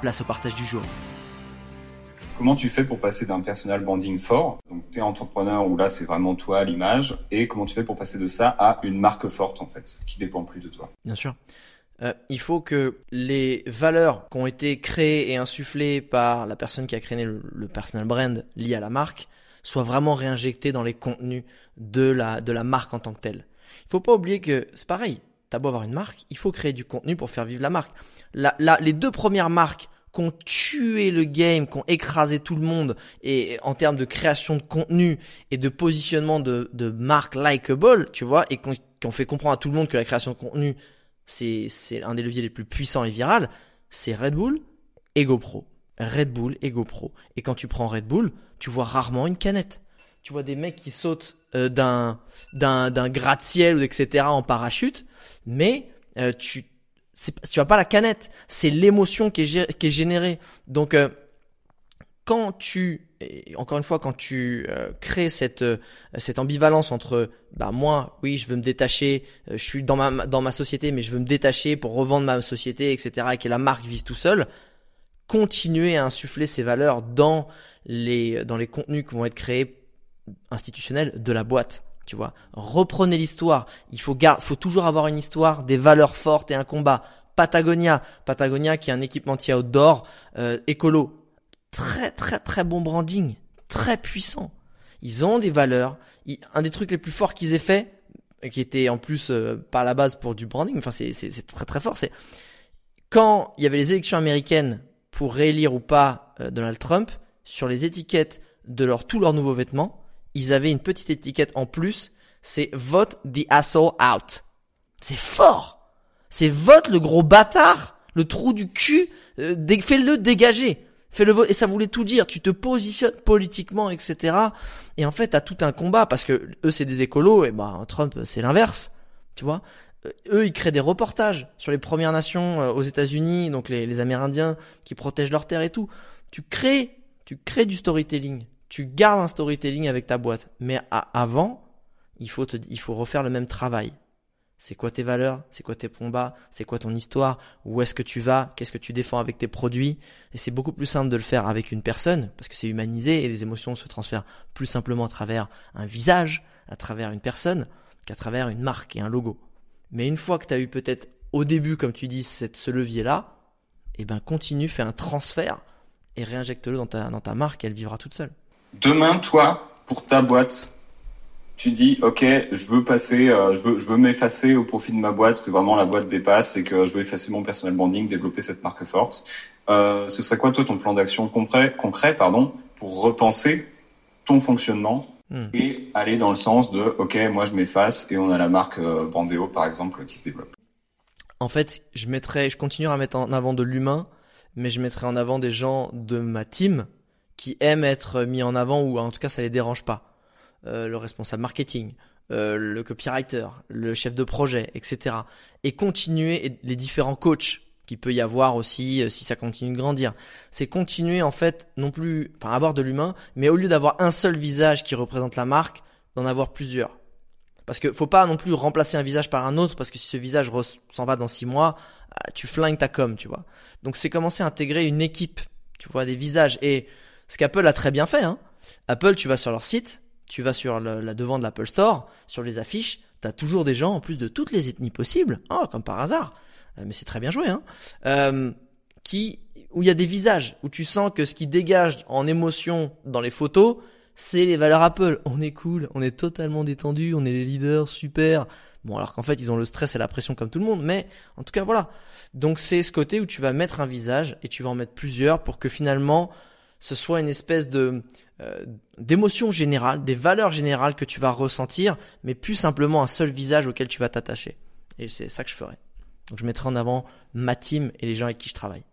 place au partage du jour. Comment tu fais pour passer d'un personal branding fort, donc tu es entrepreneur où là c'est vraiment toi l'image, et comment tu fais pour passer de ça à une marque forte en fait, qui dépend plus de toi? Bien sûr. Euh, il faut que les valeurs qui ont été créées et insufflées par la personne qui a créé le, personal brand lié à la marque soient vraiment réinjectées dans les contenus de la, de la marque en tant que telle. Il faut pas oublier que c'est pareil. T'as beau avoir une marque, il faut créer du contenu pour faire vivre la marque. La, les deux premières marques qui ont tué le game, qui ont écrasé tout le monde, et en termes de création de contenu et de positionnement de, marque likable, tu vois, et qui ont fait comprendre à tout le monde que la création de contenu, c'est, c'est un des leviers les plus puissants et viral, c'est Red Bull et GoPro. Red Bull et GoPro. Et quand tu prends Red Bull, tu vois rarement une canette. Tu vois des mecs qui sautent euh, d'un, d'un, d'un gratte-ciel ou etc. en parachute, mais euh, tu, tu vois pas la canette, c'est l'émotion qui est, qui est générée. Donc, euh, quand tu encore une fois, quand tu euh, crées cette euh, cette ambivalence entre bah moi, oui, je veux me détacher, euh, je suis dans ma dans ma société, mais je veux me détacher pour revendre ma société, etc. et que la marque vive tout seul. Continuer à insuffler ces valeurs dans les dans les contenus qui vont être créés institutionnels de la boîte. Tu vois, reprenez l'histoire. Il faut gar faut toujours avoir une histoire, des valeurs fortes et un combat. Patagonia, Patagonia qui est un équipementier outdoor écolo, très très très bon branding, très puissant. Ils ont des valeurs. un des trucs les plus forts qu'ils aient fait, qui était en plus euh, pas la base pour du branding, enfin c'est, c'est, très très fort, c'est quand il y avait les élections américaines pour réélire ou pas euh, Donald Trump, sur les étiquettes de leur, tous leurs nouveaux vêtements, ils avaient une petite étiquette en plus, c'est vote the asshole out. C'est fort. C'est vote le gros bâtard, le trou du cul, euh, fais-le dégager. Fais le vote et ça voulait tout dire. Tu te positionnes politiquement, etc. Et en fait, t'as tout un combat parce que eux c'est des écolos et ben Trump c'est l'inverse, tu vois? Euh, eux ils créent des reportages sur les Premières Nations euh, aux États-Unis, donc les, les Amérindiens qui protègent leurs terres et tout. Tu crées, tu crées du storytelling. Tu gardes un storytelling avec ta boîte, mais avant, il faut refaire le même travail. C'est quoi tes valeurs? C'est quoi tes combats? C'est quoi ton histoire? Où est-ce que tu vas? Qu'est-ce que tu défends avec tes produits? Et c'est beaucoup plus simple de le faire avec une personne, parce que c'est humanisé et les émotions se transfèrent plus simplement à travers un visage, à travers une personne, qu'à travers une marque et un logo. Mais une fois que tu as eu peut-être au début, comme tu dis, ce levier-là, eh ben continue, fais un transfert et réinjecte-le dans ta, dans ta marque, elle vivra toute seule. Demain, toi, pour ta boîte, tu dis ok je veux passer euh, je veux je veux m'effacer au profit de ma boîte que vraiment la boîte dépasse et que je veux effacer mon personal branding développer cette marque forte euh, ce serait quoi toi ton plan d'action concret concret pardon pour repenser ton fonctionnement hmm. et aller dans le sens de ok moi je m'efface et on a la marque euh, Brandéo par exemple qui se développe en fait je mettrais je continuerai à mettre en avant de l'humain mais je mettrai en avant des gens de ma team qui aiment être mis en avant ou en tout cas ça les dérange pas euh, le responsable marketing, euh, le copywriter, le chef de projet, etc. Et continuer les différents coachs qui peut y avoir aussi euh, si ça continue de grandir. C'est continuer en fait non plus, enfin avoir de l'humain, mais au lieu d'avoir un seul visage qui représente la marque, d'en avoir plusieurs. Parce que faut pas non plus remplacer un visage par un autre, parce que si ce visage s'en va dans six mois, tu flingues ta com, tu vois. Donc c'est commencer à intégrer une équipe, tu vois, des visages. Et ce qu'Apple a très bien fait, hein. Apple, tu vas sur leur site, tu vas sur la devant de l'Apple Store, sur les affiches, t'as toujours des gens en plus de toutes les ethnies possibles, oh, comme par hasard. euh, mais c'est très bien joué, hein, euh, qui, où il y a des visages, où tu sens que ce qui dégage en émotion dans les photos, c'est les valeurs Apple. On est cool, on est totalement détendu, on est les leaders, super. Bon, alors qu'en fait, ils ont le stress et la pression comme tout le monde, mais en tout cas, voilà. Donc, c'est ce côté où tu vas mettre un visage et tu vas en mettre plusieurs pour que finalement, ce soit une espèce de euh, d'émotion générale, des valeurs générales que tu vas ressentir, mais plus simplement un seul visage auquel tu vas t'attacher. Et c'est ça que je ferai. Donc, je mettrai en avant ma team et les gens avec qui je travaille.